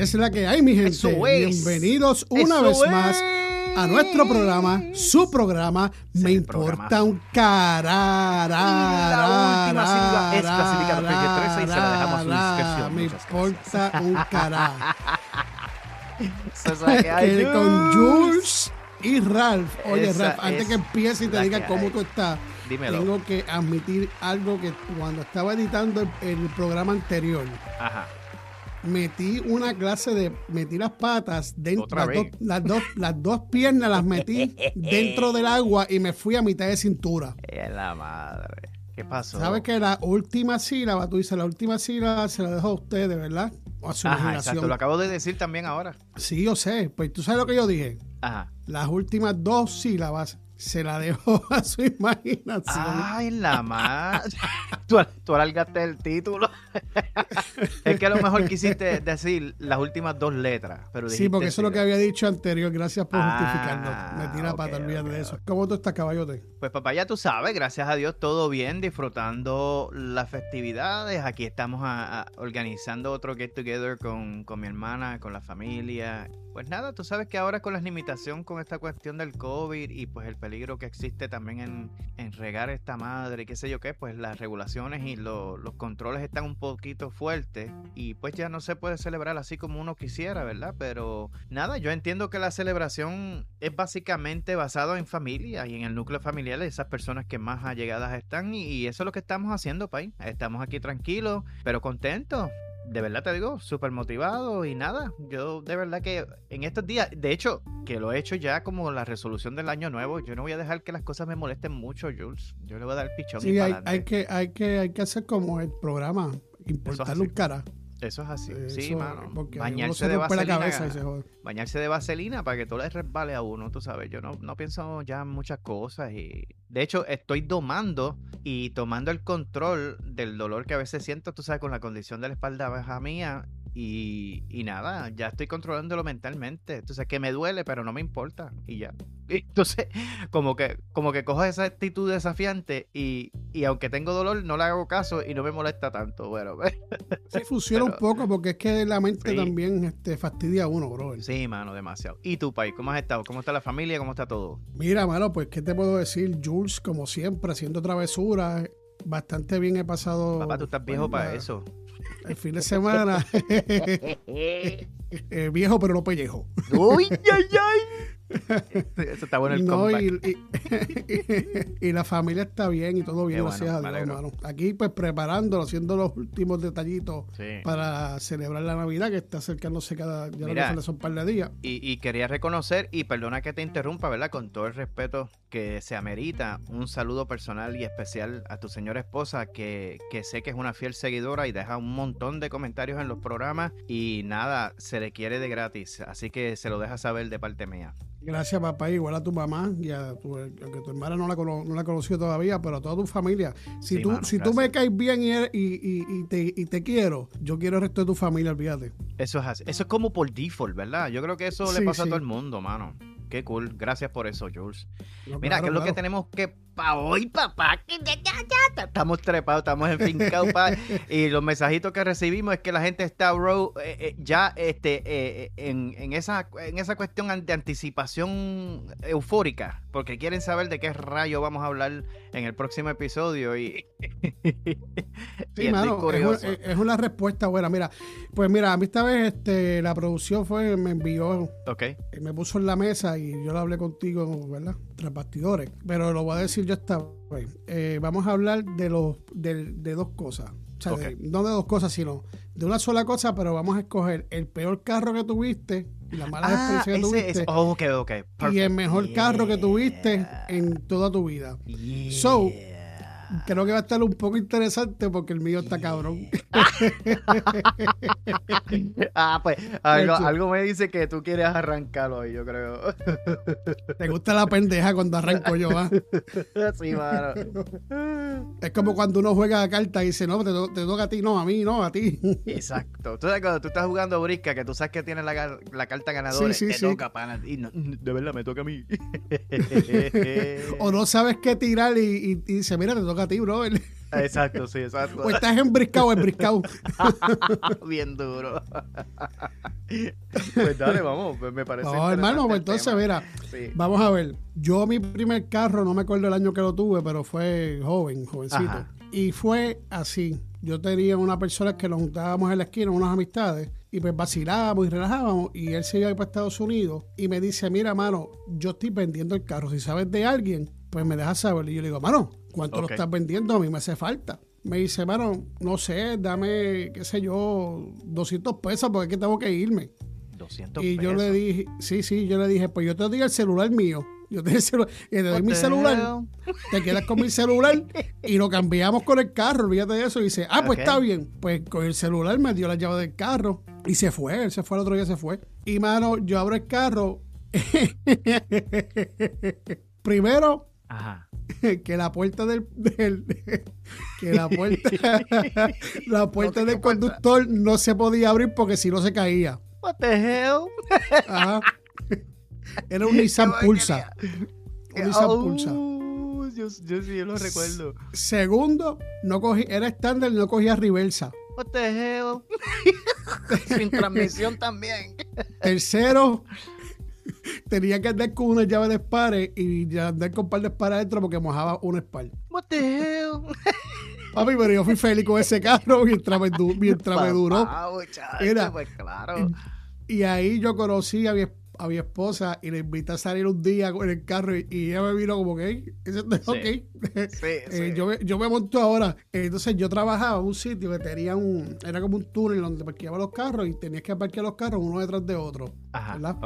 Es la que hay, mi gente. Eso es. Bienvenidos una Eso vez más a nuestro es. programa, su programa, Me Importa un carara. La última sílaba es clasificada PG-13 y se la dejamos a su discreción. Me Muchas importa un cará. Esa es la que hay, Que con Jules y Ralph. Oye, Esa Ralph, antes es que empiece y te diga cómo hay. tú estás, Dímelo. tengo que admitir algo que cuando estaba editando el, el programa anterior, Ajá. Metí una clase de metí las patas dentro las dos, las dos las dos piernas las metí dentro del agua y me fui a mitad de cintura Es la madre. ¿Qué pasó? sabes que la última sílaba tú dices la última sílaba se la dejo a ustedes verdad o a su Ajá, imaginación exacto. Lo acabo de decir también ahora. sí yo sé pues tú sabes lo que yo dije Ajá. las últimas dos sílabas se la dejo a su imaginación Ay, la madre. tú, tú alargaste el título. es que a lo mejor quisiste decir las últimas dos letras. Pero Sí, porque eso es lo que había dicho anterior. Gracias por Ah, justificarlo. Me tira ok, pata, olvídate ok, de eso. ¿Cómo tú estás, caballote? Pues papá, ya tú sabes, gracias a Dios todo bien, disfrutando las festividades. Aquí estamos a- a- organizando otro get together con, con mi hermana, con la familia. Pues nada, tú sabes que ahora con la limitación con esta cuestión del COVID y pues el peligro que existe también en, en regar esta madre y qué sé yo qué, pues las regulaciones y lo- los controles están un poquito fuertes y pues ya no se puede celebrar así como uno quisiera, ¿verdad? Pero nada, yo entiendo que la celebración es básicamente basado en familia y en el núcleo familiar de esas personas que más allegadas están y, y eso es lo que estamos haciendo, Pai. Estamos aquí tranquilos, pero contentos. De verdad te digo, súper motivado y nada, yo de verdad que en estos días, de hecho, que lo he hecho ya como la resolución del año nuevo, yo no voy a dejar que las cosas me molesten mucho, Jules. Yo le voy a dar pichón y Sí, hay, pa'lante. hay que, hay, que, hay que hacer como el programa. Importarle un cara. Eso es así. sí, Eso, mano. Porque uno Bañarse se de vaselina. cabeza y se jode. bañarse de vaselina para que todo le resbale a uno, tú sabes. Yo no, no pienso ya en muchas cosas y de hecho estoy domando y tomando el control del dolor que a veces siento, tú sabes, con la condición de la espalda baja mía y, y nada, ya estoy controlándolo mentalmente. Entonces que me duele, pero no me importa y ya. Y Entonces, como que, como que cojo esa actitud desafiante y, y aunque tengo dolor, no le hago caso y no me molesta tanto. Bueno, Sí, funciona un poco porque es que la mente Sí. también este, fastidia a uno, bro. sí, mano, demasiado. ¿Y tú, Pai? ¿Cómo has estado? ¿Cómo está la familia? ¿Cómo está todo? Mira, mano, pues, ¿qué te puedo decir? Jules, como siempre, haciendo travesuras. Bastante bien he pasado. Papá, tú estás viejo pues, para eso. El fin de semana. Eh, viejo, pero no pellejo. ¡Uy, ay, ay! Eso está bueno el No, y, y- y la familia está bien y todo bien, bueno, gracias a Dios, hermano. Aquí, pues preparándolo, haciendo los últimos detallitos Sí. para celebrar la Navidad que está acercándose cada. Ya Mira. falta son par de días. Y, y quería reconocer, y perdona que te interrumpa, ¿verdad? Con todo el respeto que se amerita, un saludo personal y especial a tu señora esposa, que, que sé que es una fiel seguidora y deja un montón de comentarios en los programas. Y nada, se le quiere de gratis. Así que se lo deja saber de parte mía. Gracias, papá. Igual a tu mamá y a tu, aunque tu hermana no la, no la conoció todavía, pero a toda tu familia. Si, Sí, tú, mano, si tú me caes bien y, eres- y, y- y te, y te quiero, yo quiero el resto de tu familia, olvídate. Eso es así. Eso es como por default, ¿verdad? Yo creo que eso Sí, le pasa sí. a todo el mundo, mano. Qué cool. Gracias por eso, Jules. No, Mira, claro, ¿qué es lo que tenemos que pa hoy, papá? Que Estamos trepados, estamos enfincados, pa. Y los mensajitos que recibimos es que la gente está, bro, eh, eh, ya este, eh, en, en esa, en esa cuestión de anticipación eufórica, porque quieren saber de qué rayo vamos a hablar en el próximo episodio. Y, Sí, mano, es, una respuesta buena. Mira, pues mira, a mí esta vez este, la producción fue, me envió, Ok, eh, me puso en la mesa y yo lo hablé contigo, ¿verdad? Tras bastidores. Pero lo voy a decir yo esta vez. Eh, vamos a hablar de, los, de, de dos cosas. O sea, Ok. de- no de dos cosas, sino de una sola cosa, pero vamos a escoger el peor carro que tuviste, y la mala Ah, experiencia que tuviste, es. oh, ok, ok. y el mejor carro que tuviste en toda tu vida. Yeah. So, Creo que va a estar un poco interesante porque el mío está cabrón. ah, pues algo, me dice que tú quieres arrancarlo hoy, yo creo. Te gusta la pendeja cuando arranco yo, ¿ah? sí, mano. Es como cuando uno juega a carta y dice, no, te, to- te toca a ti, no, a mí, no, a ti. Exacto. Tú sabes cuando tú estás jugando brisca, que tú sabes que tienes la, la carta ganadora, Sí, sí, te sí. toca, pana. Y no- de verdad me toca a mí. o no sabes qué tirar y, y- y dice, mira, te toca a ti, brother. Exacto, sí, exacto. O estás embriscado embriscado. Bien duro. Pues dale, vamos, me parece. No, hermano, pues entonces, mira, vamos a ver. Yo mi primer carro, no me acuerdo el año que lo tuve, pero fue joven, jovencito. Y fue así. Yo tenía una persona que nos juntábamos en la esquina, unas amistades, y pues vacilábamos y relajábamos. Y él se iba para Estados Unidos y me dice: Mira, mano, yo estoy vendiendo el carro. Si sabes de alguien, pues me dejas saber. Y yo le digo: Mano, ¿cuánto lo estás vendiendo? A mí me hace falta. Me dice, mano, no sé, dame, qué sé yo, 200 pesos porque es que tengo que irme. 200 y yo le dije, sí, sí, yo le dije, pues yo te doy el celular mío. Yo te, y te doy mi celular, te quedas con mi celular y lo cambiamos con el carro, olvídate de eso. Y dice, ah, pues está bien. Pues con el celular me dio la llave del carro y se fue, él se fue el otro día, se fue. Y mano, yo abro el carro. Primero, Ajá. que la puerta del, que la puerta la puerta del conductor no se podía abrir porque si no se caía. What the hell? Era un Nissan Pulsa. Un Nissan oh, Pulsa. Yo, yo, sí, yo lo recuerdo. Segundo, no cogí, era estándar no cogía reversa. What the hell? Sin transmisión también. Tercero, tenía que andar con una llave de espare y andar con un par de espares adentro porque mojaba un espar. What the hell? Papi, pero yo fui feliz con ese carro mientras me, mientras me duró. Era, pues claro. Y ahí yo conocí a mi esposa a mi esposa y le invité a salir un día con el carro y, ella me vino como que, ok, eh, yo, yo, me monto ahora. Entonces yo trabajaba en un sitio que tenía un, era como un túnel donde parqueaba los carros y tenías que parquear los carros uno detrás de otro. Ajá, ¿verdad?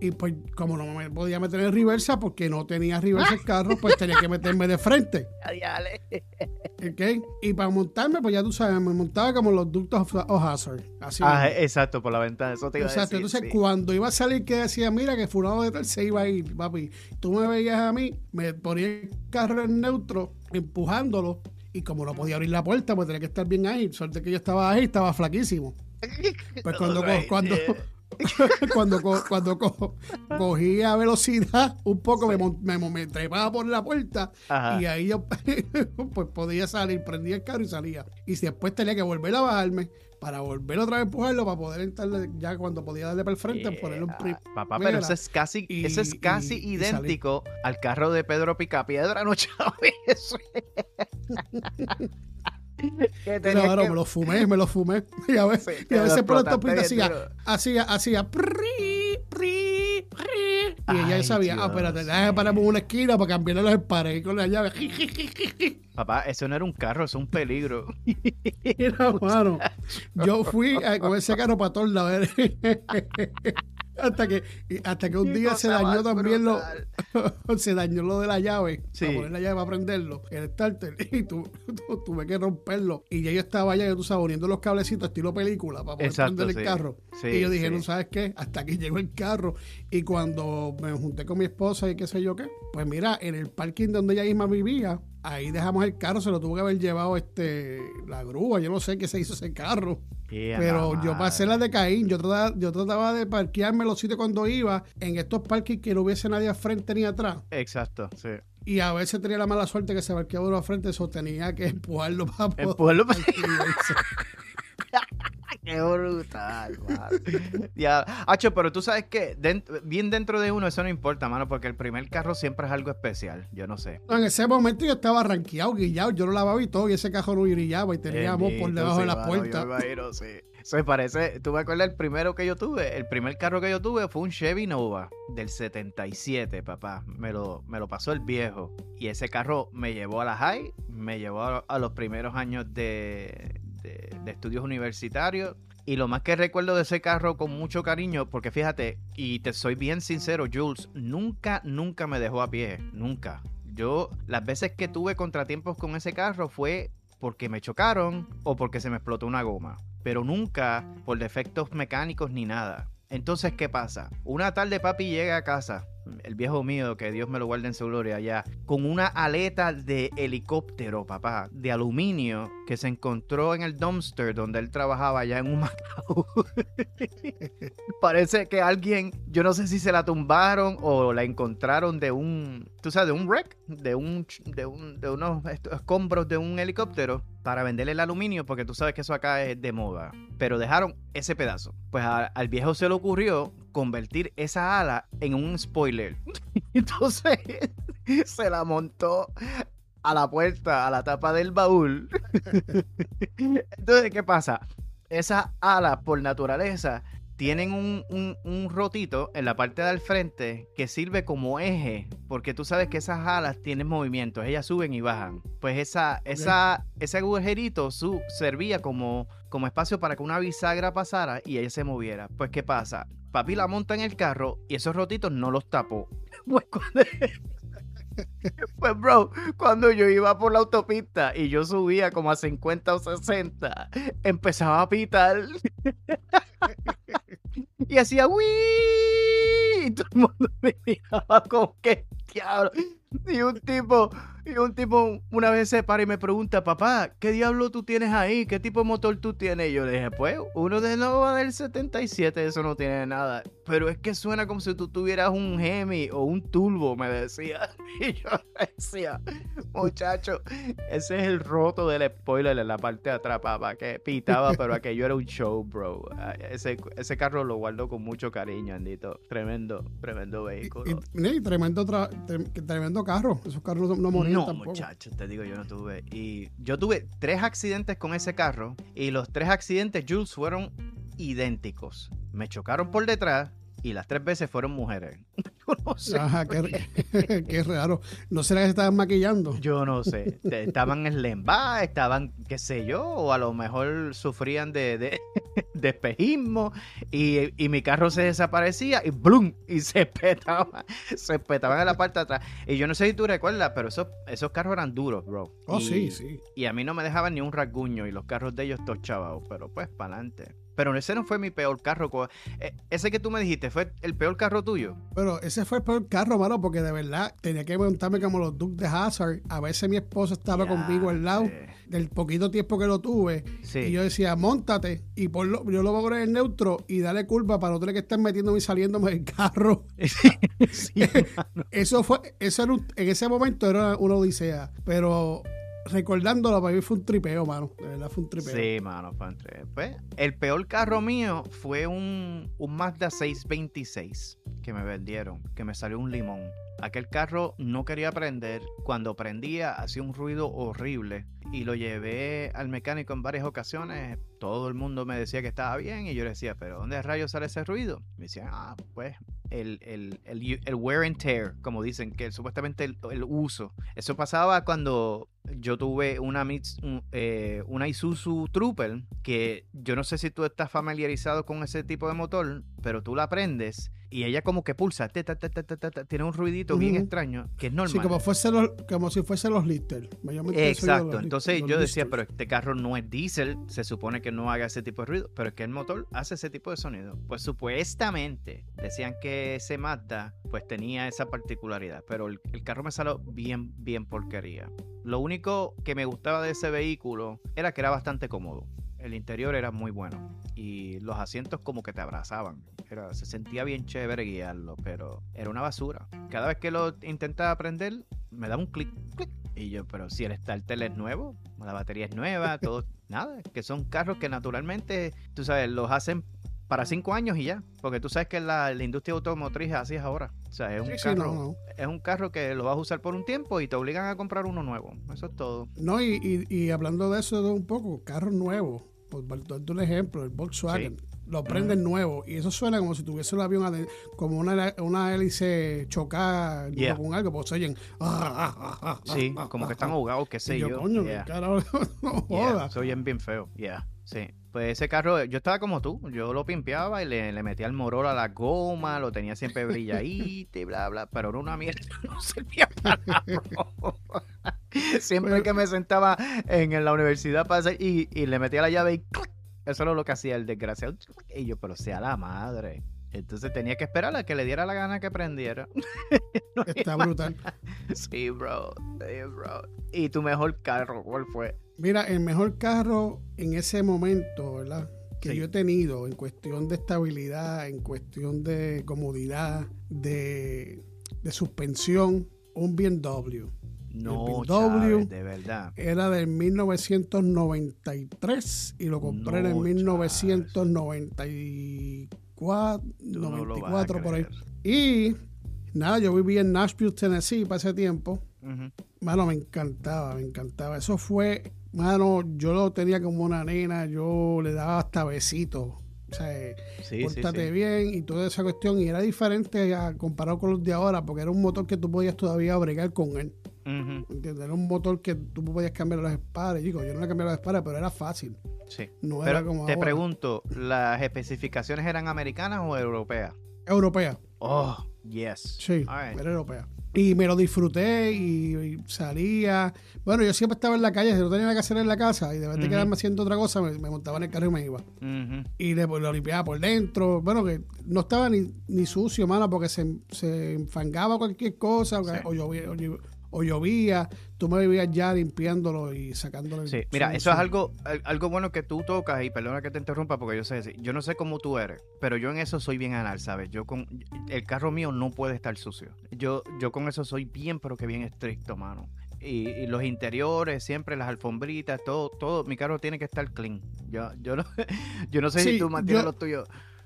Y pues como no me podía meter en reversa porque no tenía reversa el carro, pues tenía que meterme de frente. ok. Y para montarme, pues ya tú sabes, me montaba como los ductos of, hazard. Así ah, exacto, por la ventana. Eso te iba exacto. Entonces cuando iba a salir que decía, mira que fulano de tal se iba a ir, papi. Tú me veías a mí, me ponía el carro en neutro, empujándolo, y como no podía abrir la puerta, pues tenía que estar bien ahí. Suerte que yo estaba ahí, estaba flaquísimo. Pues cuando, cuando, cuando, cuando cogía velocidad un poco, me, me, trepaba por la puerta y ahí yo pues podía salir, prendía el carro y salía. Y después tenía que volver a bajarme para volver otra vez a empujarlo para poder entrar ya cuando podía darle para el frente, ponerle un Papá, pero eso es casi, eso es casi idéntico al carro de Pedro Picapiedra, ¿no, Chávez? Claro, me lo fumé, me lo fumé. Y a veces, y a veces por la topita hacía, hacía, hacía, y ella sabía, ah, espérate, déjame pararme en una esquina para cambiarle los espares con la llave. Papá, eso no era un carro, es un peligro. Mira, mano, yo fui con ese carro para todos lados. hasta que hasta que un día se dañó también lo se dañó lo de la llave para poner la llave para prenderlo el starter y tu, tuve que romperlo. Y ya yo estaba allá tú sabes uniendo los cablecitos estilo película para poder prender el carro. Y yo dije no sabes qué hasta aquí llegó el carro y cuando me junté con mi esposa y qué sé yo qué pues mira en el parking donde ella misma vivía ahí dejamos el carro, se lo tuvo que haber llevado este la grúa, yo no sé qué se hizo ese carro. pero yo pasé la de Caín, yo trataba, yo trataba de parquearme los sitios cuando iba en estos parques que no hubiese nadie al frente ni atrás. Exacto, sí. Y a veces tenía la mala suerte que se parqueaba uno al frente, eso tenía que empujarlo para poder. Empujarlo para Qué brutal, ya, Hacho, pero tú sabes que bien dentro de uno eso no importa, mano, porque el primer carro siempre es algo especial. Yo no sé. en ese momento yo estaba ranqueado, guillado, yo lo lavaba y todo, y ese carro no brillaba y teníamos por debajo de la puerta. sí. Se parece, tú me acuerdas el primero que yo tuve, el primer carro que yo tuve fue un Chevy Nova del 77, papá. Me lo, me lo pasó el viejo. Y ese carro me llevó a la high, me llevó a los primeros años de, de, estudios universitarios. Y lo más que recuerdo de ese carro con mucho cariño, porque fíjate, y te soy bien sincero, Jules, nunca, nunca me dejó a pie, nunca. Yo, las veces que tuve contratiempos con ese carro fue porque me chocaron o porque se me explotó una goma, pero nunca por defectos mecánicos ni nada. Entonces, ¿qué pasa? Una tarde papi llega a casa el viejo mío, que Dios me lo guarde en su gloria allá, con una aleta de helicóptero, papá, de aluminio, que se encontró en el dumpster donde él trabajaba allá en un Macao. Parece que alguien, yo no sé si se la tumbaron o la encontraron de un, tú sabes, de un wreck, de un, de un, de unos escombros de un helicóptero para venderle el aluminio, porque tú sabes que eso acá es de moda. Pero dejaron ese pedazo. Pues al viejo se le ocurrió convertir esa ala en un spoiler. Entonces se la montó a la puerta, a la tapa del baúl. Entonces, ¿qué pasa? Esas alas, por naturaleza, tienen un, rotito en la parte del frente que sirve como eje, porque tú sabes que esas alas tienen movimientos, ellas suben y bajan. Pues esa, esa, ese agujerito su, servía como, como espacio para que una bisagra pasara y ella se moviera. Pues, ¿qué pasa? Papi la monta en el carro y esos rotitos no los tapó. Pues, pues, bro, cuando yo iba por la autopista y yo subía como a 50 o 60, empezaba a pitar. y hacía ¡Wii! Y todo el mundo me miraba como que diablo. Y un tipo, y un tipo una vez se para y me pregunta, papá, ¿qué diablo tú tienes ahí? ¿Qué tipo de motor tú tienes? Y yo le dije, pues, uno de Nova del 77, eso no tiene nada. Pero es que suena como si tú tuvieras un Hemi o un Turbo, me decía. Y yo decía, muchacho, ese es el roto del spoiler en la parte de atrás, papá, que pitaba, pero aquello era un show, bro. Ah, ese, ese carro lo guardo con mucho cariño, Andito. Tremendo, tremendo vehículo. Y, tremendo, tremendo carro. Esos carros no, no no, muchachos, te digo, yo no tuve. Y yo tuve tres accidentes con ese carro. Y los tres accidentes, Jules, fueron idénticos. Me chocaron por detrás y las tres veces fueron mujeres. Yo no sé. Ajá, qué, raro. ¿No será que se estaban maquillando? Yo no sé. Estaban en lemba, estaban, qué sé yo, o a lo mejor sufrían de, de, espejismo y, y, mi carro se desaparecía y ¡blum! Y se petaba, se petaban en la parte de atrás. Y yo no sé si tú recuerdas, pero esos, esos carros eran duros, bro. Oh, sí, sí. Y a mí no me dejaban ni un rasguño y los carros de ellos tochaban, pero pues para adelante. Pero ese no fue mi peor carro. Eh, ese que tú me dijiste fue el peor carro tuyo. Pero ese fue el peor carro, mano, porque de verdad tenía que montarme como los Dukes de Hazard. A veces mi esposa estaba conmigo al lado del poquito tiempo que lo tuve. Y yo decía, montate y por lo, yo lo voy a poner en neutro y dale curva para no tener que estar metiéndome y saliéndome del carro. eso fue, eso en ese momento era una odisea. Pero recordándolo, para mí fue un tripeo, mano. De verdad fue un tripeo. Sí, mano, fue un tripeo. Pues, el peor carro mío fue un, un Mazda 626 que me vendieron, que me salió un limón. Aquel carro no quería prender. Cuando prendía hacía un ruido horrible. Y lo llevé al mecánico en varias ocasiones. Todo el mundo me decía que estaba bien. Y yo le decía, ¿pero dónde rayos sale ese ruido? Me decían, ah, pues el, el, el, wear and tear, como dicen, que supuestamente el, uso. Eso pasaba cuando yo tuve una, eh, una Isuzu Trooper, que yo no sé si tú estás familiarizado con ese tipo de motor, pero tú la prendes y ella como que pulsa, tiene un ruidito bien extraño que es normal. Sí, como, fuese los, como si fuese los Lister. Exacto, entonces yo decía, pero este carro no es diésel, se supone que no haga ese tipo de ruido, pero es que el motor hace ese tipo de sonido. Pues supuestamente decían que ese Mazda pues tenía esa particularidad, pero el, el carro me salió bien, bien porquería. Lo único que me gustaba de ese vehículo era que era bastante cómodo el interior era muy bueno y los asientos como que te abrazaban. Era, se sentía bien chévere guiarlo, pero era una basura. Cada vez que lo intentaba aprender, me daba un clic, clic. Y yo, pero si el starter es nuevo, la batería es nueva, todo, nada. Que son carros que naturalmente, tú sabes, los hacen para cinco años y ya. Porque tú sabes que la, industria automotriz así es ahora. O sea, es un, carro, es un carro que lo vas a usar por un tiempo y te obligan a comprar uno nuevo. Eso es todo. No, y, y, y hablando de eso un poco, carros nuevos por darte un ejemplo, el Volkswagen, lo prenden nuevo y eso suena como si tuviese un avión, como una, una hélice chocada con algo, pues oyen. sí, como que están ahogados, qué sé yo. yo. Coño, no se oyen bien feo, yeah. Sí, pues ese carro, yo estaba como tú, yo lo pimpeaba y le, le metía el morol a la goma, lo tenía siempre brilladito y bla, bla, pero era una mierda, no servía para nada. siempre que me sentaba en, la universidad para y, y, le metía la llave y eso era lo que hacía el desgraciado. Y yo, pero sea la madre. Entonces tenía que esperar a que le diera la gana que prendiera. Está brutal. Sí, bro. Sí, bro. ¿Y tu mejor carro cuál fue? Mira, el mejor carro en ese momento, ¿verdad? Que yo he tenido en cuestión de estabilidad, en cuestión de comodidad, de, de suspensión, un BMW. No, Chávez, de verdad. Era del 1993 y lo compré en el 1994. 94, 94 por ahí. Y nada, yo viví en Nashville, Tennessee para ese tiempo. Uh. Mano, me encantaba, me encantaba. Eso fue, mano, yo lo tenía como una nena, yo le daba hasta besitos. O sea, sí, pórtate bien y toda esa cuestión. Y era diferente comparado con los de ahora, porque era un motor que tú podías todavía bregar con él. ¿Entiendes? Era un motor que tú podías cambiar los espares. Digo, yo no le cambié los espares, pero era fácil. Sí. No era como te ahora. pregunto, ¿las especificaciones eran americanas o europeas? Europea, Oh, yes. sí, right. era europea. Y me lo disfruté y, y salía. Bueno, yo siempre estaba en la calle, si no tenía nada que hacer en la casa y de vez de Ujú. quedarme haciendo otra cosa, me, me montaba en el carro y me iba. Y le, lo limpiaba por dentro. Bueno, que no estaba ni, ni sucio, mano, porque se, se enfangaba cualquier cosa o, Sí. o llovía, o o llovía. Tú me vivías ya limpiándolo y sacándolo. Sí, mira, eso es algo, al- algo bueno que tú tocas, y perdona que te interrumpa porque yo sé, decir, yo no sé cómo tú eres, pero yo en eso soy bien anal, ¿sabes? Yo con, el carro mío no puede estar sucio. Yo, yo con eso soy bien, pero que bien estricto, mano. Y, y los interiores, siempre las alfombritas, todo, todo, mi carro tiene que estar clean. Yo, yo no, yo no sé si tú mantienes yo- lo tuyo.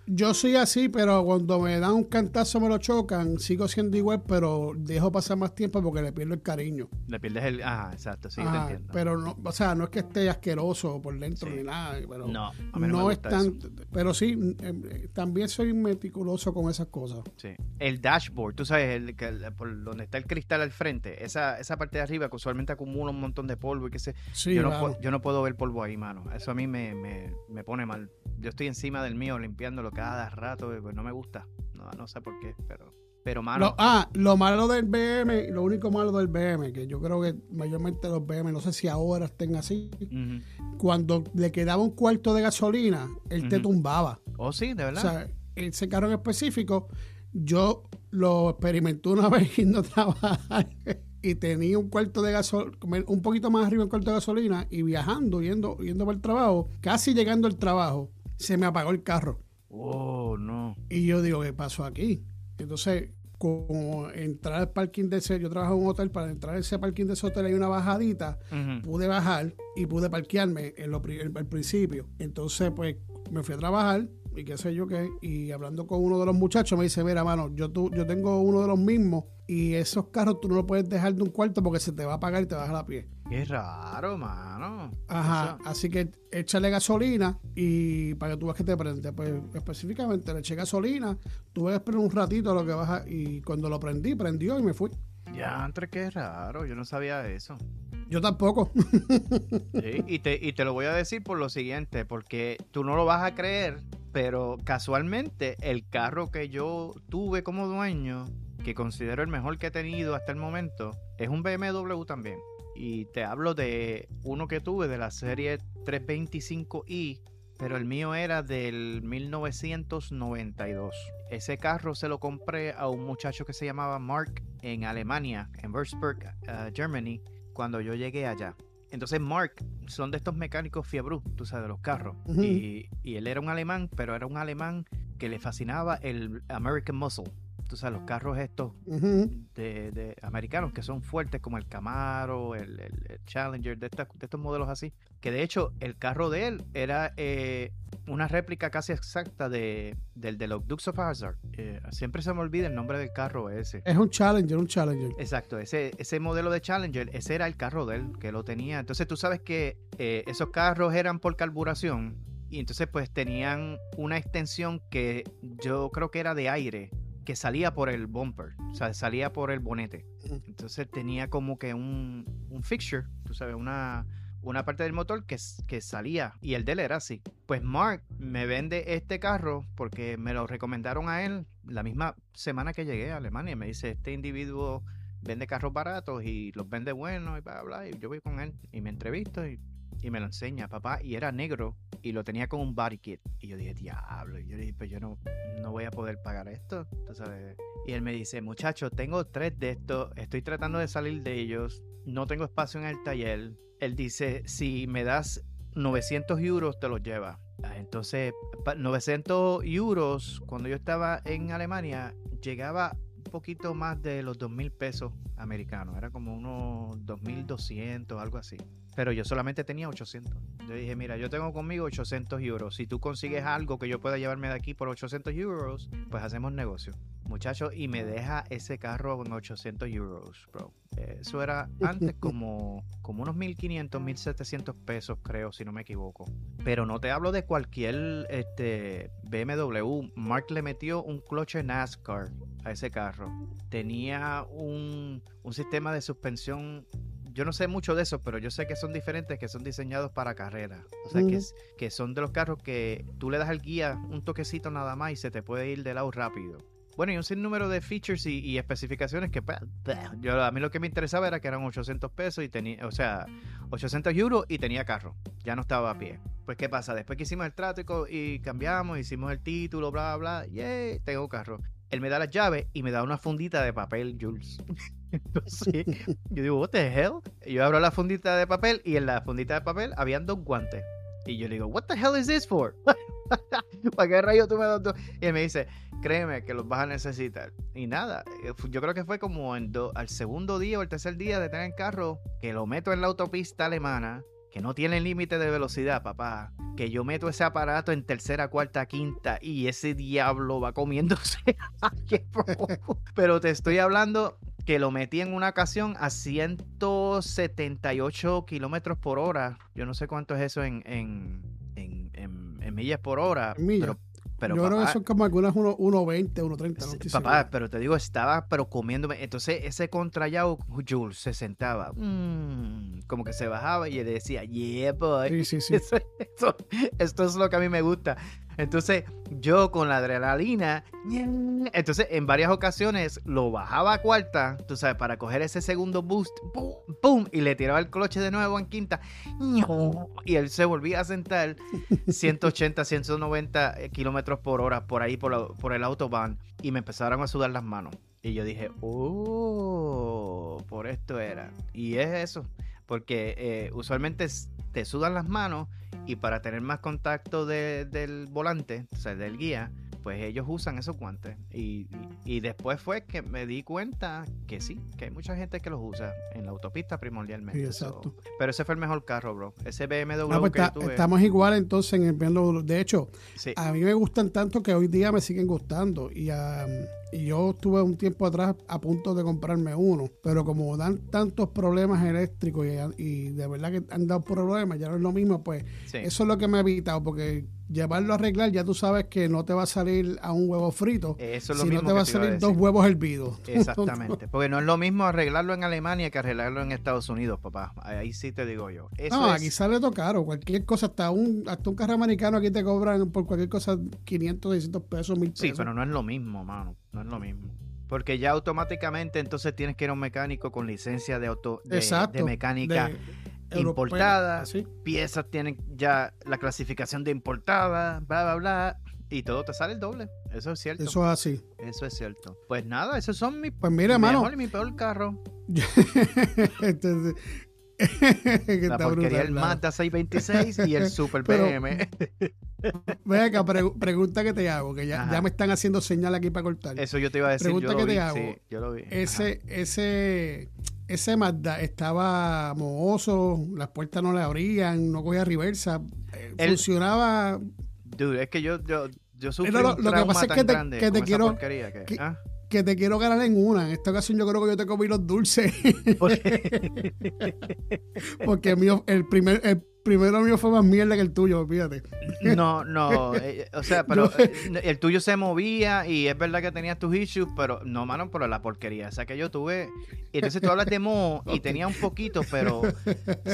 Yo soy así, pero cuando me dan un cantazo me lo chocan, sigo siendo igual, pero dejo pasar más tiempo porque le pierdo el cariño. Le pierdes el, ajá, exacto, sí, te Ajá, entiendo. pero no, o sea, no es que esté asqueroso por dentro Sí. ni nada, pero no, a mí no, no, me es tan, eso. pero sí, eh, también soy meticuloso con esas cosas. Sí. El dashboard, tú sabes, el, que- el- por donde está el cristal al frente, esa, esa parte de arriba que usualmente acumula un montón de polvo y que se, Sí, yo, no claro. puedo, yo no puedo ver polvo ahí, mano. Eso a mí me, me, me pone mal. Yo estoy encima del mío limpiándolo cada rato, pues no me gusta. No, no sé por qué, pero, pero mano, Lo- ah, lo malo del BM, lo único malo del BM, que yo creo que mayormente los BM, no sé si ahora estén así, cuando le quedaba un cuarto de gasolina, él te tumbaba. oh sí, de O verdad. sea, ese carro en específico, yo lo experimenté una vez yendo a trabajar y tenía un cuarto de gasolina, un poquito más arriba un cuarto de gasolina y viajando, yendo, yendo para el trabajo, casi llegando al trabajo, se me apagó el carro. Oh, no. Y yo digo, ¿qué pasó aquí? Entonces, como entrar al parking de ese, yo trabajo en un hotel, para entrar a ese parking de ese hotel hay una bajadita, pude bajar y pude parquearme en lo, pri- al principio. Entonces, pues, me fui a trabajar y qué sé yo qué, y hablando con uno de los muchachos me dice, mira, mano, yo, tú, yo tengo uno de los mismos y esos carros tú no los puedes dejar de un cuarto porque se te va a apagar y te vas a la pie. Qué raro, mano. Ajá, así que échale gasolina y para que tú veas que te prende. Pues específicamente le eché gasolina, tuve que esperar un ratito a lo que baja y cuando lo prendí, prendió y me fui. Ya, entre qué raro, yo no sabía eso. Yo tampoco. Y, te, y te lo voy a decir por lo siguiente, porque tú no lo vas a creer, pero casualmente el carro que yo tuve como dueño, que considero el mejor que he tenido hasta el momento, es un BMW también. Y te hablo de uno que tuve de la serie 325i, pero el mío era del 1992. Ese carro se lo compré a un muchacho que se llamaba Mark en Alemania, en Würzburg, uh, Germany, cuando yo llegué allá. Entonces Mark son de estos mecánicos fiebrú, tú sabes, de los carros. Y él era un alemán, pero era un alemán que le fascinaba el American Muscle. Tú sabes, los carros estos de, de americanos que son fuertes como el Camaro, el, el- el Challenger, de, estas- de estos modelos así. Que de hecho el carro de él era eh, una réplica casi exacta de, del de los Dukes of Hazzard. Eh, siempre se me olvida el nombre del carro ese. Es un Challenger, un Challenger. Exacto, ese, ese modelo de Challenger, ese era el carro de él, que lo tenía. Entonces tú sabes que eh, esos carros eran por carburación y entonces pues tenían una extensión que yo creo que era de aire, que salía por el bumper, o sea, salía por el bonete. Entonces tenía como que un, un fixture, tú sabes, una, una parte del motor que, que salía y el de él era así. Pues Mark me vende este carro porque me lo recomendaron a él la misma semana que llegué a Alemania. Me dice, este individuo vende carros baratos y los vende buenos y bla, bla. Y yo voy con él y me entrevisto y, y me lo enseña, papá. Y era negro y lo tenía con un body kit. Y yo dije, diablo. Y yo dije, pues yo no, no voy a poder pagar esto. sabes? Y él me dice, muchacho, tengo tres de estos, estoy tratando de salir de ellos, no tengo espacio en el taller. Él dice, si me das 900 euros, te los lleva. Ah, entonces, 900 euros, cuando yo estaba en Alemania, llegaba poquito más de los 2.000 pesos americanos. Era como unos 2.200, algo así pero yo solamente tenía 800. Yo dije, mira, yo tengo conmigo 800 euros. Si tú consigues algo que yo pueda llevarme de aquí por 800 euros, pues hacemos negocio. Muchacho, y me deja ese carro con 800 euros, bro. Eso era antes como, como unos 1500, 1700 pesos, creo, si no me equivoco. Pero no te hablo de cualquier este, BMW. Mark le metió un cloche NASCAR a ese carro. Tenía un, un sistema de suspensión yo no sé mucho de eso, pero yo sé que son diferentes, que son diseñados para carreras. O sea, que, que son de los carros que tú le das al guía un toquecito nada más y se te puede ir de lado rápido. Bueno, y un sinnúmero de features y, especificaciones que pues, yo, a mí lo que me interesaba era que eran 800 pesos y tenía, o sea, 800 euros y tenía carro. Ya no estaba a pie. Pues, ¿qué pasa? Después que hicimos el trato y, cambiamos, hicimos el título, bla, bla, yeah, tengo carro. Él me da las llaves y me da una fundita de papel, Jules. Entonces, yo digo, what the hell? yo abro la fundita de papel y en la fundita de papel habían dos guantes. Y yo le digo, what the hell is this for? ¿Para qué rayo tú me das dos? Y él me dice, créeme que los vas a necesitar. Y nada, eh, yo creo que fue como en al segundo día o el tercer día de tener el carro, que lo meto en la autopista alemana, que no tiene límite de velocidad, papá. Que yo meto ese aparato en tercera, cuarta, quinta y ese diablo va comiéndose. Pero te estoy hablando que lo metí en una ocasión a 178 kilómetros por hora. Yo no sé cuánto es eso en, en, millas por hora. Pero, Yo creo que son como algunas 1.20, 1.30. No papá, pero te digo, estaba pero comiéndome. Entonces ese contrallado, Jules, se sentaba. Mm, como que se bajaba y decía, yeah, boy. Sí, sí, sí. esto es lo que a mí me gusta. Entonces, yo con la adrenalina, entonces en varias ocasiones lo bajaba a cuarta, tú sabes, para coger ese segundo boost, ¡pum! y le tiraba el cloche de nuevo en quinta, y él se volvía a sentar 180, 190 kilómetros por hora por ahí, por, por el autobahn, y me empezaron a sudar las manos. Y yo dije, oh, por esto era. Y es eso, porque eh, usualmente te sudan las manos y para tener más contacto del volante, o sea, del guía, pues ellos usan esos guantes. Y, después fue que me di cuenta que sí, que hay mucha gente que los usa en la autopista primordialmente. exacto. pero ese fue el mejor carro, bro. Ese BMW ah, pues que Estamos igual entonces en el BMW. De hecho, a mí me gustan tanto que hoy día me siguen gustando. Y, y yo estuve un tiempo atrás a punto de comprarme uno. Pero como dan tantos problemas eléctricos y, de verdad que han dado problemas, ya no es lo mismo, pues eso es lo que me ha evitado. Porque llevarlo a arreglar, ya tú sabes que no te va a salir a un huevo frito, Eso es lo sino te va a salir dos huevos hervidos. Exactamente, porque no es lo mismo arreglarlo en Alemania que arreglarlo en Estados Unidos, papá. Ahí sí te digo yo. no, aquí sale todo caro. Cualquier cosa, hasta un, hasta un carro americano aquí te cobran por cualquier cosa 500, 600 pesos, 1000 pesos. Sí, pero no es lo mismo, mano. No es lo mismo. Porque ya automáticamente entonces tienes que ir a un mecánico con licencia de auto de, mecánica importada, piezas tienen ya la clasificación de importada, bla, bla, bla, y todo te sale el doble. Eso es cierto. Eso es así. Eso es cierto. Pues nada, esos son mis pues mira, mi mejor y mi peor carro. Este, la porquería el Mazda 626 y el Super BM. Ve acá, pregunta que te hago, que ya, ya, me están haciendo señal aquí para cortar. Eso yo te iba a decir. Pregunta que te hago. Sí, yo lo vi. Ese, ese, ese Mazda estaba mohoso, las puertas no le abrían, no cogía reversa, eh, funcionaba. Dude, es que yo, yo, yo sufrí lo, un lo que pasa es que te, que te quiero. Que, ¿ah? que te quiero ganar en una. En esta ocasión yo creo que yo te comí los dulces. Porque mío, el primer, el primero mío fue más mierda que el tuyo, fíjate. No, no, eh, o sea, pero eh, el tuyo se movía y es verdad que tenías tus issues, pero no, mano, por la porquería. O sea, que yo tuve, y entonces tú hablas de mo y tenía un poquito, pero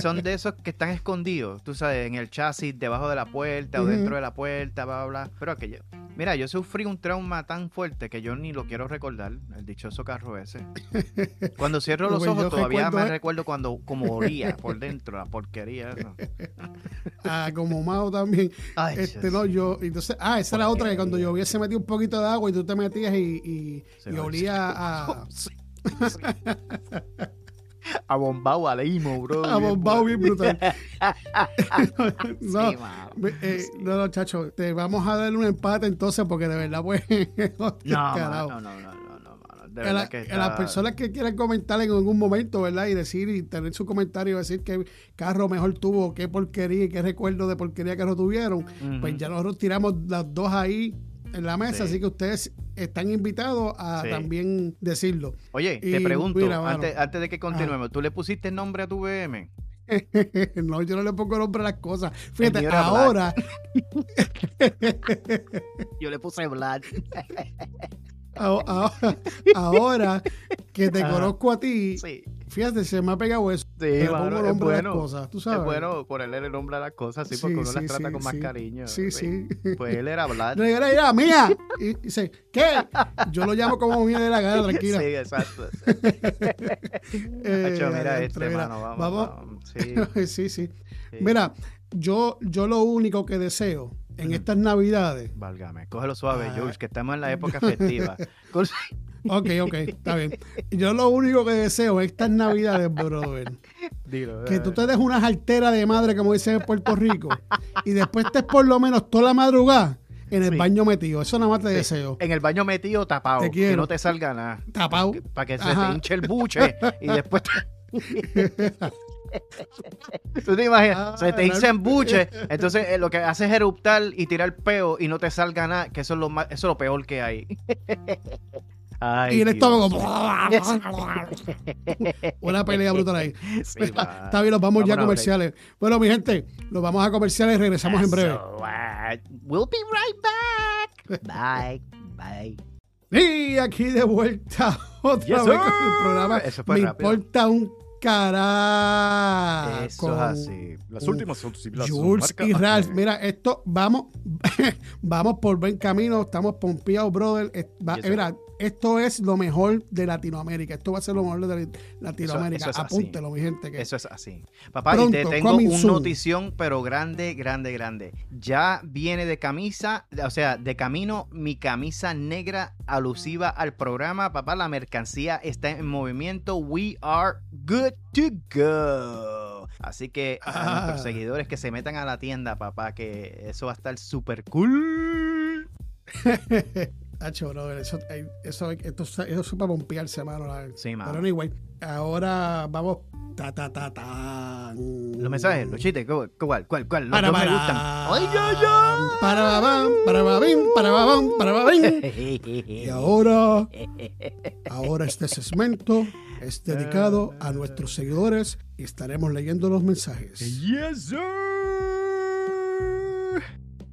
son de esos que están escondidos, tú sabes, en el chasis, debajo de la puerta o dentro de la puerta, bla, bla, bla. Pero aquello, Mira, yo sufrí un trauma tan fuerte que yo ni lo quiero recordar, el dichoso carro ese. Cuando cierro los ojos todavía me recuerdo cuando como olía por dentro, la porquería. esa. Ah, como Mao también. Ay, Este, Dios. no, yo, entonces, ah, esa era otra que cuando llovía se metía un poquito de agua y tú te metías y, y, olía a, Sí, sí. A bombao, a limo, bro. a bombao bien brutal. no, Sí, mano. ve- eh, no, no, chacho, te vamos a dar un empate entonces porque de verdad, pues, No, no, no, no. De verdad la- que a está- las personas que quieran comentar en algún momento, ¿verdad? Y decir y tener su comentario, decir qué carro mejor tuvo, qué porquería y qué recuerdo de porquería que no tuvieron, pues ya nosotros tiramos las dos ahí en la mesa, Sí. así que ustedes están invitados a Sí. también decirlo. Oye, te pregunto, mira, antes, antes de que continuemos, ¿tú le pusiste nombre a tu BM? no, yo no le pongo nombre a las cosas. Fíjate, ahora, Yo le puse Vlad. ahora que te Ajá. conozco a ti, Sí, fíjate, se me ha pegado eso. sí, le mano, pongo es nombre a las bueno. cosas, tú sabes. Es bueno ponerle el nombre a las cosas, sí, Sí, porque uno las trata con más cariño. Sí, sí. Pues él era. No, era, era mía. Y dice, ¿qué? Yo lo llamo como mía de la gana, tranquila. Sí, exacto. Eh, Hacho, mira este, mira, mano, vamos. vamos. vamos. Sí, sí, sí. sí. Mira, yo, yo lo único que deseo en estas navidades. Válgame, cógelo suave, Ah. George, que estamos en la época festiva. Ok, ok, está bien. Yo lo único que deseo en estas navidades, brother, Dilo, que tú te des una jartera de madre, como dicen en Puerto Rico, y después estés por lo menos toda la madrugada en el Sí. baño metido. Eso nada más te deseo. En el baño metido tapado, que no te salga nada. Tapado. Para que se Ajá. te hinche el buche y después te... Tú te imaginas, Ah, se te no. hincha en buche, entonces eh, lo que haces es eruptar y tirar peo y no te salga nada, que eso es lo más, eso es lo peor que hay. Ay, Y el estómago. Una pelea brutal ahí. Sí, va. Está bien, nos vamos ya a comerciales. Bueno, mi gente, nos vamos a comerciales y regresamos en breve. So, we'll be right back. Bye. Bye. Y aquí de vuelta otra Yes, vez con el programa. Eso fue Me rápido. importa un carajo. Eso es así. Las últimas son las Jules y Ralph, mira, esto vamos, vamos por buen camino, estamos pompeados, brother. Va- mira, esto es lo mejor de Latinoamérica. Esto va a ser lo mejor de Latinoamérica. eso es así. Apúntelo, mi gente. Que Eso es así. Papá, y Pronto, te tengo coming un soon. notición, pero grande, grande, grande. Ya viene de camisa, o sea, de camino mi camisa negra alusiva al programa. Papá, la mercancía está en movimiento. We are good to go. Así que a Ah. nuestros seguidores que se metan a la tienda, papá, que eso va a estar súper cool. Hacho, brother, eso, eh, eso, esto, eso es para pompearse, mano. la- Sí, mano. Pero anyway, ahora vamos. Ta, ta, ta, ta. Los mensajes, los chistes, ¿cuál? ¿Cuál? ¿Cuál? cuál? Los Para, dos me para, gustan. ¡Ay, ay, ay! Para babam, para babín, para babam, para babín. Y ahora, ahora este segmento es dedicado a nuestros seguidores y estaremos leyendo los mensajes. Yes, sir.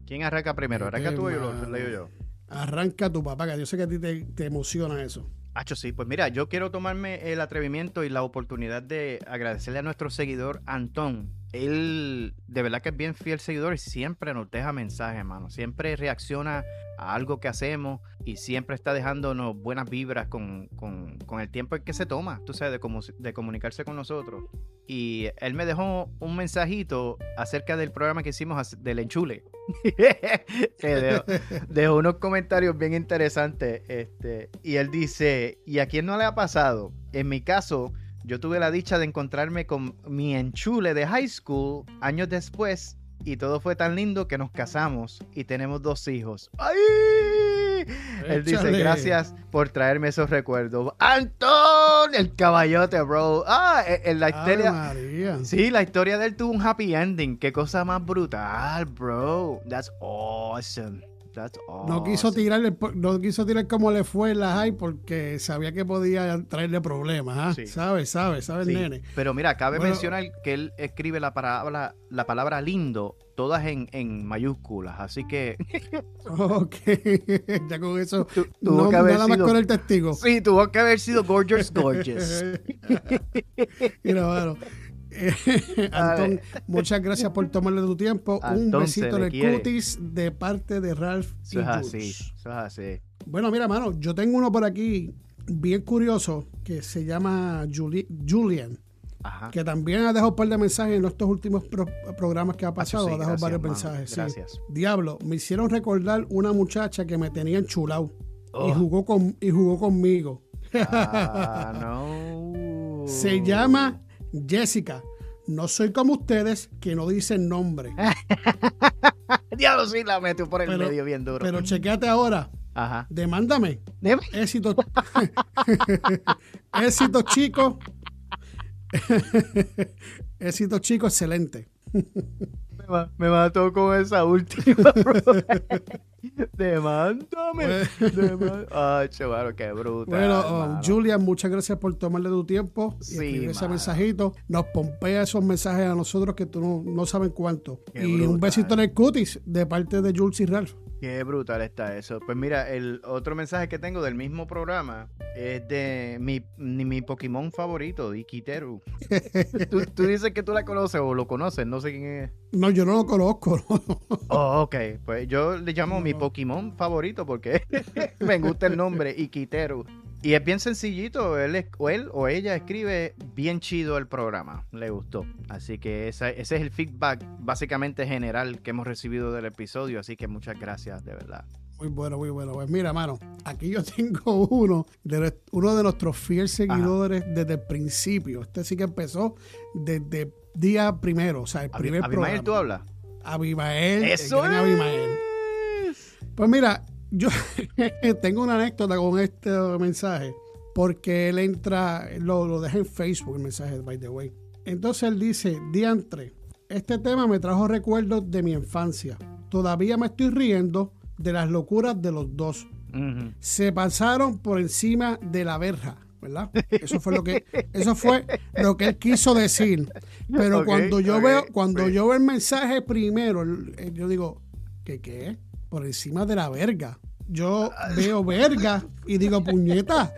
¿Quién arranca primero? ¿Arranca tú o yo leo yo? Arranca tu papá, que yo sé que a ti te, emociona eso. Hacho, sí, pues mira, yo quiero tomarme el atrevimiento y la oportunidad de agradecerle a nuestro seguidor Antón. Él de verdad que es bien fiel seguidor y siempre nos deja mensajes, hermano. Siempre reacciona a algo que hacemos y siempre está dejándonos buenas vibras con, con- con el tiempo que se toma, tú sabes, de, comu- de comunicarse con nosotros. Y él me dejó un mensajito acerca del programa que hicimos del enchule. Dejó unos comentarios bien interesantes. Este, y él dice: ¿Y a quién no le ha pasado? En mi caso, yo tuve la dicha de encontrarme con mi enchule de high school años después. Y todo fue tan lindo que nos casamos y tenemos dos hijos. ¡Ay! Él dice, gracias por traerme esos recuerdos. ¡Antón! El caballote, bro. Ah, en- en la historia... María. Sí, la historia de él tuvo un happy ending. Qué cosa más brutal, bro. That's awesome. That's awesome. No quiso tirarle, no quiso tirar como le fue en la high porque sabía que podía traerle problemas, ¿ah? Sí. Sabe, sabe, sabe Sí, el nene. Pero mira, cabe Bueno. mencionar que él escribe la palabra, la palabra lindo, todas en, en mayúsculas. Así que Ok, ya con eso, tu- tuvo no, que haber nada más sido. con el testigo. Sí, tuvo que haber sido gorgeous, gorgeous. Mira, bueno, Antón, muchas gracias por tomarle tu tiempo. Un besito en el cutis de parte de Ralph. Eso es así, eso es así. Bueno, mira, mano, yo tengo uno por aquí bien curioso que se llama Julian. Que también ha dejado un par de mensajes en estos últimos programas que ha pasado. ha dejado varios mensajes. Gracias. Diablo, me hicieron recordar una muchacha que me tenía enchulado y, oh. jugó con, y jugó conmigo. Ah, no. Se llama Jessica. No soy como ustedes que no dicen nombre. Diablo, sí la metió por el medio bien duro. Pero chequeate ahora. Ajá. Demándame. Éxito. Éxito, chico. Éxito, chico, excelente. Me, mató con esa última. Demándame. Ay, chaval, qué brutal. Bueno, um, Julia, muchas gracias por tomarle tu tiempo y ese mensajito. Nos pompea esos mensajes a nosotros que tú no, no sabes cuánto. y un besito en el cutis de parte de Jules y Ralph. Qué brutal está eso. Pues mira, el otro mensaje que tengo del mismo programa es de mi, mi Pokémon favorito, Ikiteru. ¿Tú, dices que tú la conoces o lo conoces, no sé quién es. No, yo no lo conozco. oh, ok. Pues yo le llamo mi Pokémon favorito porque me gusta el nombre, Ikiteru. Y es bien sencillito, él, o él o ella escribe bien chido el programa, le gustó. Así que ese es el feedback básicamente general que hemos recibido del episodio, así que muchas gracias, de verdad. Muy bueno, muy bueno. Pues mira, mano, aquí yo tengo uno de, uno de nuestros fieles seguidores desde el principio. Este sí que empezó desde día primero, o sea, el primer programa. ¿Abimael tú hablas? Abimael. Eso es. Pues mira, yo tengo una anécdota con este mensaje, porque él entra, lo, lo deja en Facebook el mensaje, by the way. Entonces él dice, diantre, este tema me trajo recuerdos de mi infancia. Todavía me estoy riendo de las locuras de los dos. Se pasaron por encima de la verja. ¿verdad? Eso fue lo que eso fue lo que él quiso decir. Pero cuando yo veo cuando yo veo el mensaje primero, yo digo, ¿qué qué? Por encima de la verga. Yo veo verga y digo, puñeta.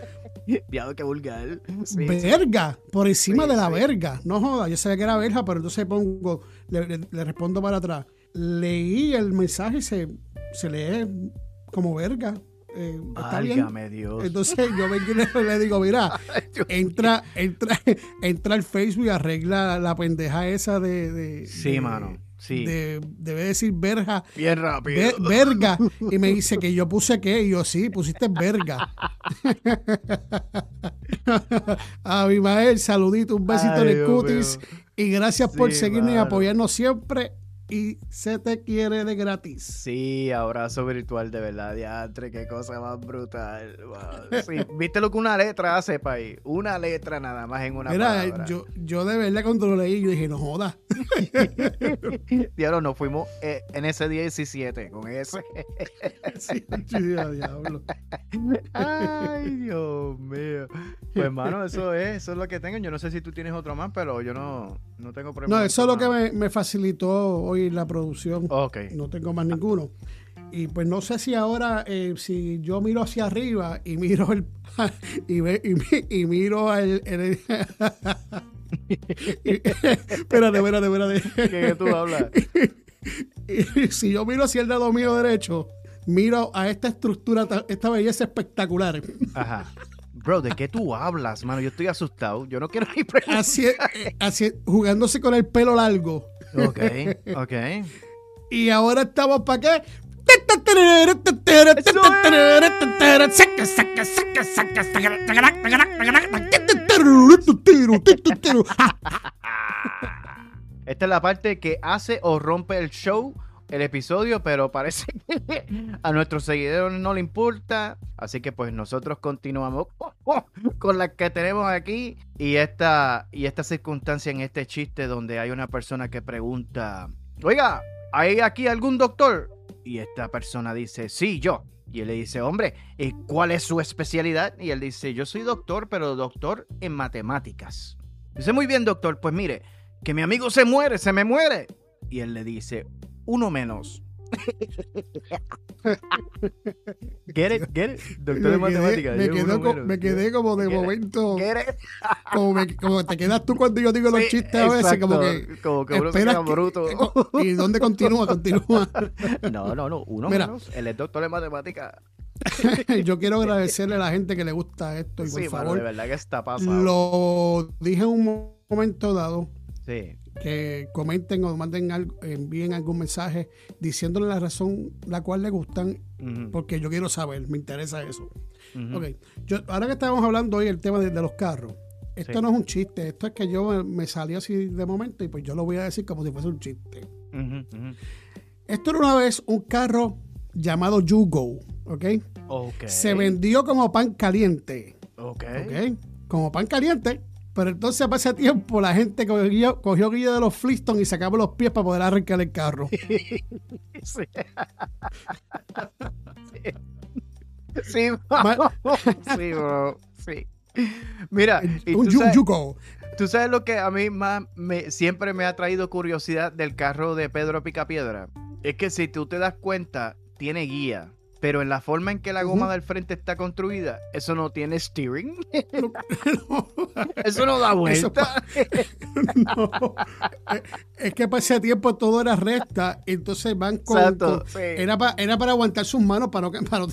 Diablo, qué vulgar. verga, por encima de la verga. No joda, yo sabía que era verga, pero entonces pongo, le, respondo para atrás. Leí el mensaje y se, se lee como verga. Eh, está bien. Entonces yo vengo y le, digo, mira, entra, entra, entra al Facebook y arregla la pendeja esa de. de sí, mano debe decir verga. Bien rápido. verga. Y me dice que yo puse qué. Y yo, sí, pusiste verga. Abimael, saludito, un besito en el cutis. Y gracias por seguirnos y apoyarnos siempre y se te quiere de gratis. Sí, abrazo virtual de verdad, diantre, qué cosa más brutal. Sí, viste lo que una letra hace, país. Una letra nada más en una Mira, Yo, yo de verdad cuando lo leí, yo dije, no jodas. Diablo, nos fuimos eh, en ese 17 con ese. sí, diablo. Ay, Dios mío. Pues, hermano, eso es, eso es lo que tengo. Yo no sé si tú tienes otro más, pero yo no, no tengo problema. No, eso es lo que me, me facilitó hoy la producción. No tengo más ninguno. Y pues no sé si ahora, eh, si yo miro hacia arriba y miro el. y, y, miro el. espérate, espérate, espérate. ¿Qué tú hablas? si yo miro hacia el lado mío derecho, miro a esta estructura, esta belleza espectacular. Ajá. Bro, ¿de qué tú hablas, mano? Yo estoy asustado. Yo no quiero ir así, así, jugándose con el pelo largo. Ok, ok. y ahora estamos para qué? Esta es la parte que hace o rompe el show, el episodio, pero parece que a nuestros seguidores no le importa. Así que pues nosotros continuamos con la que tenemos aquí y esta, y esta circunstancia en este chiste donde hay una persona que pregunta, oiga, ¿hay aquí algún doctor? Y esta persona dice, sí, yo. Y él le dice, hombre, ¿y cuál es su especialidad? Y él dice, yo soy doctor, pero doctor en matemáticas. Dice, muy bien, doctor, pues mire, que mi amigo se muere, se me muere. Y él le dice, uno menos get it, get it. Doctor de matemáticas. Me, quedé, como, me quedé como de momento. Como, me, como, te quedas tú cuando yo digo los chistes a veces, como que. Como que queda bruto. ¿Y dónde continúa? Continúa. No, no, no. Uno Mira, menos. Él es doctor de matemáticas. yo quiero agradecerle a la gente que le gusta esto y por favor. de verdad que está pasando. Lo dije en un momento dado. Sí que comenten o manden algo, envíen algún mensaje diciéndole la razón la cual le gustan, porque yo quiero saber, me interesa eso. yo, ahora que estamos hablando hoy el tema de, los carros, esto no es un chiste, esto es que yo me salí así de momento y pues yo lo voy a decir como si fuese un chiste. Esto era una vez un carro llamado Yugo, ¿ok? Se vendió como pan caliente. Ok. Como pan caliente pero entonces, para ese tiempo, la gente cogió, cogió guía de los Flintstones y sacaba los pies para poder arrancar el carro. sí. Sí, sí, bro. Sí. Mira, un tú, sabes, tú sabes lo que a mí más me, siempre me ha traído curiosidad del carro de Pedro Picapiedra. Es que si tú te das cuenta, tiene guía pero en la forma en que la goma del frente está construida, eso no tiene steering. eso no da vuelta. Es que para ese tiempo todo era recta, entonces van con. Exacto, era, para, era para aguantar sus manos para no, para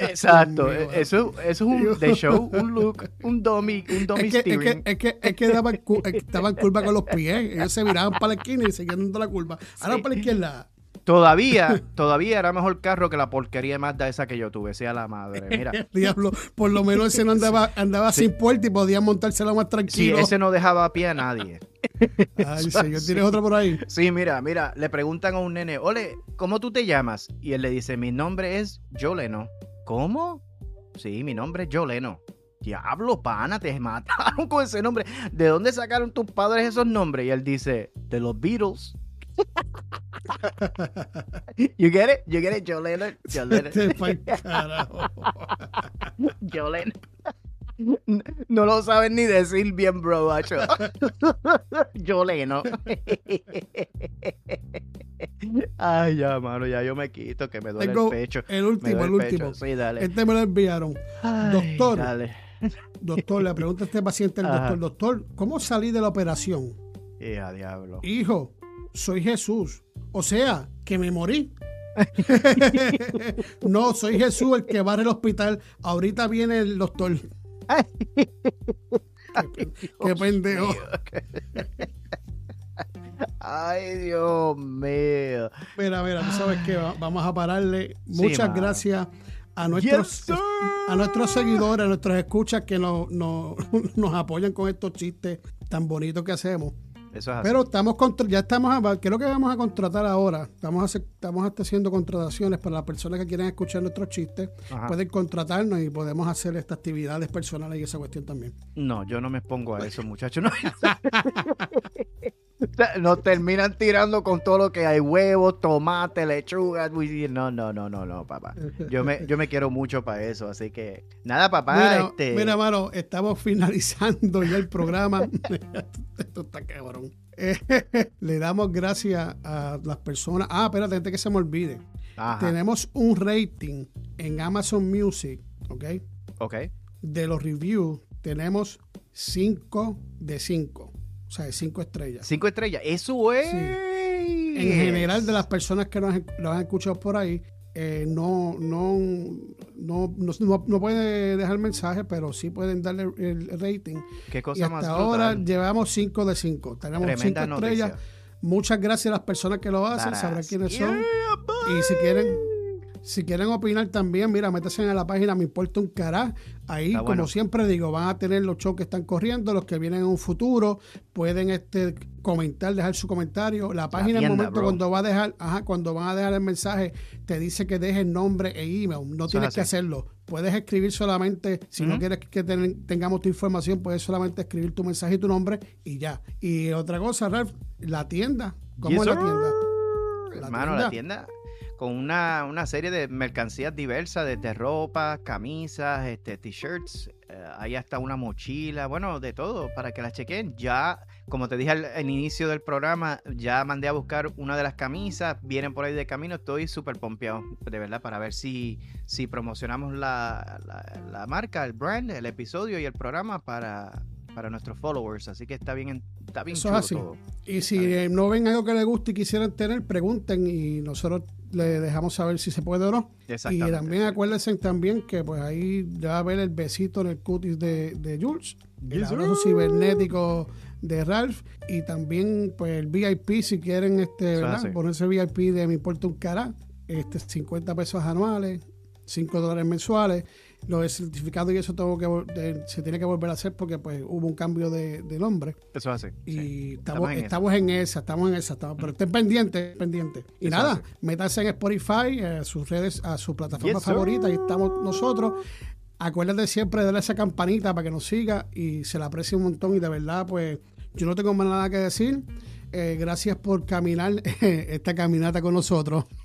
Exacto, eso, eso es un de show, un look, un dummy, un dummy es que, steering. Es que, es que, daban, estaban curva con los pies, ellos se miraban para la esquina y seguían dando la curva. Ahora para la izquierda. Todavía, todavía era mejor carro que la porquería de Mazda esa que yo tuve, sea la madre. Mira. Diablo, por lo menos ese no andaba, andaba sin puerta y podía montárselo más tranquilo. Sí, ese no dejaba a pie a nadie. Ay, señor, ¿tienes otro por ahí? Sí, mira, mira, le preguntan a un nene, ole, ¿cómo tú te llamas? Y él le dice, mi nombre es Joleno. ¿Cómo? Sí, mi nombre es Joleno. Diablo, pana, te mataron con ese nombre. ¿De dónde sacaron tus padres esos nombres? Y él dice, de los Beatles. You get it? You get it, Joe Lennon? Joe Lennon. Joe Lennon. No lo saben ni decir bien, bro, macho. Joe Lennon. Ay, ya, mano, ya yo me quito, que me duele el pecho. El último, el, último. Sí, dale. Este me lo enviaron. doctor, dale. doctor, le pregunta a este paciente al doctor, doctor, ¿cómo salí de la operación? Hija, diablo. Hijo, soy Jesús. O sea, que me morí. no, soy Jesús el que va al hospital. Ahorita viene el doctor. qué, pendejo. Ay, Dios mío. Mira, mira, tú sabes que vamos a pararle. Muchas gracias a nuestros, a nuestros seguidores, a nuestros escuchas que nos, nos apoyan con estos chistes tan bonitos que hacemos. Pero estamos ya estamos, creo que vamos a contratar ahora. Estamos, estamos haciendo contrataciones para las personas que quieren escuchar nuestros chistes. Pueden contratarnos y podemos hacer estas actividades personales y esa cuestión también. No, yo no me expongo a eso, muchachos. No. Nos terminan tirando con todo lo que hay, huevos, tomate, lechuga. No, no, no, no, no, papá. Yo me, yo me quiero mucho para eso, así que nada, papá. Mira, este... mira mano, estamos finalizando ya el programa. Esto está cabrón. le damos gracias a las personas. Ah, espérate, antes que se me olvide. Tenemos un rating en Amazon Music, ¿ok? Ok. De los reviews tenemos 5 de 5. O sea, de cinco estrellas. Cinco estrellas, eso es. En general, de las personas que nos, han escuchado por ahí, eh, no, no, no, no, no pueden dejar mensaje, pero sí pueden darle el, rating. Qué cosa y hasta ahora llevamos 5 de 5. Tenemos 5 estrellas. Muchas gracias a las personas que lo hacen, sabrán quiénes son. y si quieren si quieren opinar también, mira, métanse en la página Me Importa un Cará. Ahí, como siempre digo, van a tener los shows que están corriendo, los que vienen en un futuro. Pueden este comentar, dejar su comentario. La página, en el momento cuando va a dejar, ajá, cuando van a dejar el mensaje, te dice que dejes nombre e email. No tienes que hacerlo. Puedes escribir solamente, si no quieres que tengamos tu información, puedes solamente escribir tu mensaje y tu nombre y ya. Y otra cosa, Ralph, la tienda. ¿Cómo es la tienda? Hermano, la tienda con una, una serie de mercancías diversas, desde ropa, camisas, este, t-shirts, eh, hay hasta una mochila, bueno, de todo, para que la chequen. Ya, como te dije al, inicio del programa, ya mandé a buscar una de las camisas, vienen por ahí de camino, estoy súper pompeado, de verdad, para ver si, si promocionamos la, la marca, el brand, el episodio y el programa para para nuestros followers. Así que está bien, está bien Eso así. Y si no ven algo que les guste y quisieran tener, pregunten y nosotros le dejamos saber si se puede o no. Y también acuérdense también que pues ahí va a ver el besito en el cutis de, de Jules, el abrazo cibernético de Ralph y también pues el VIP si quieren este, ¿verdad? ponerse VIP de mi puerto un cara, este 50 pesos anuales, 5 dólares mensuales lo de certificado y eso tengo que se tiene que volver a hacer porque pues hubo un cambio de, nombre. Eso es así. Y estamos, estamos, en, esa, estamos en esa, pero estén pendientes, pendientes. Y nada, métanse en Spotify, a sus redes, a su plataforma favorita, y estamos nosotros. Acuérdate siempre de darle esa campanita para que nos siga y se la aprecie un montón y de verdad pues yo no tengo más nada que decir. Eh, gracias por caminar esta caminata con nosotros.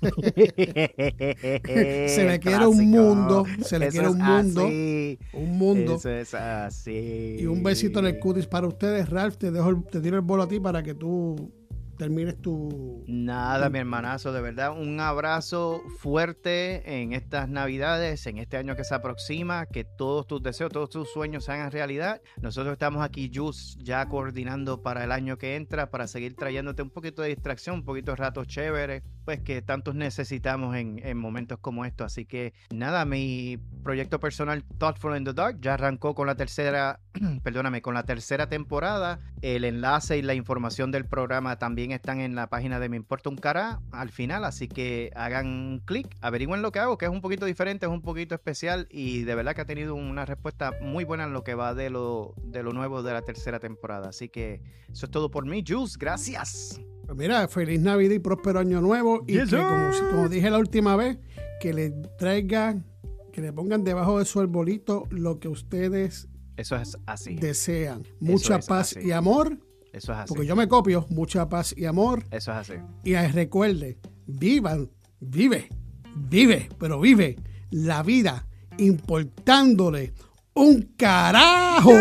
se le quiere un mundo, se le quiere un mundo, un mundo. Eso es así. Y un besito en el cutis para ustedes, Ralph. Te dejo, te tiro el bolo a ti para que tú termines tu... Nada, mi hermanazo, de verdad, un abrazo fuerte en estas navidades, en este año que se aproxima, que todos tus deseos, todos tus sueños se hagan realidad. Nosotros estamos aquí, Jus, ya coordinando para el año que entra, para seguir trayéndote un poquito de distracción, un poquito de ratos chéveres, pues que tantos necesitamos en, en momentos como estos. Así que nada, mi proyecto personal Thoughtful in the Dark ya arrancó con la tercera, perdóname, con la tercera temporada. El enlace y la información del programa también están en la página de Me Importa un Cara al final, así que hagan clic, averigüen lo que hago, que es un poquito diferente, es un poquito especial y de verdad que ha tenido una respuesta muy buena en lo que va de lo, de lo nuevo de la tercera temporada. Así que eso es todo por mí, Jules, gracias. Pues mira, feliz Navidad y próspero año nuevo y que como, como dije la última vez, que le traigan, que le pongan debajo de su arbolito lo que ustedes eso es así. Desean. Mucha paz y amor eso es así. Porque yo me copio, mucha paz y amor. Eso es así. Y recuerde, vivan, vive, vive, pero vive la vida importándole un carajo.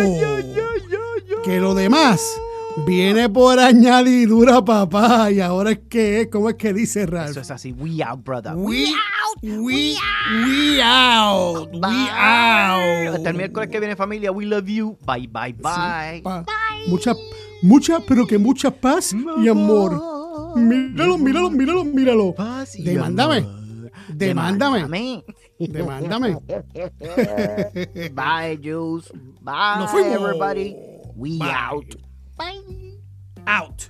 que lo demás viene por añadidura, papá. Y ahora es que, ¿cómo es que dice Ralph? Eso es así. We out, brother. We, out. We, we out. We out. Hasta el miércoles que viene, familia. We love you. Bye, bye, bye. bye. Mucha mucha, pero que mucha paz y amor. Míralo, míralo, míralo, míralo. Paz y Demándame. Amor. Demándame. Demándame. Bye, Juice. Bye, everybody. We out. Bye. Out.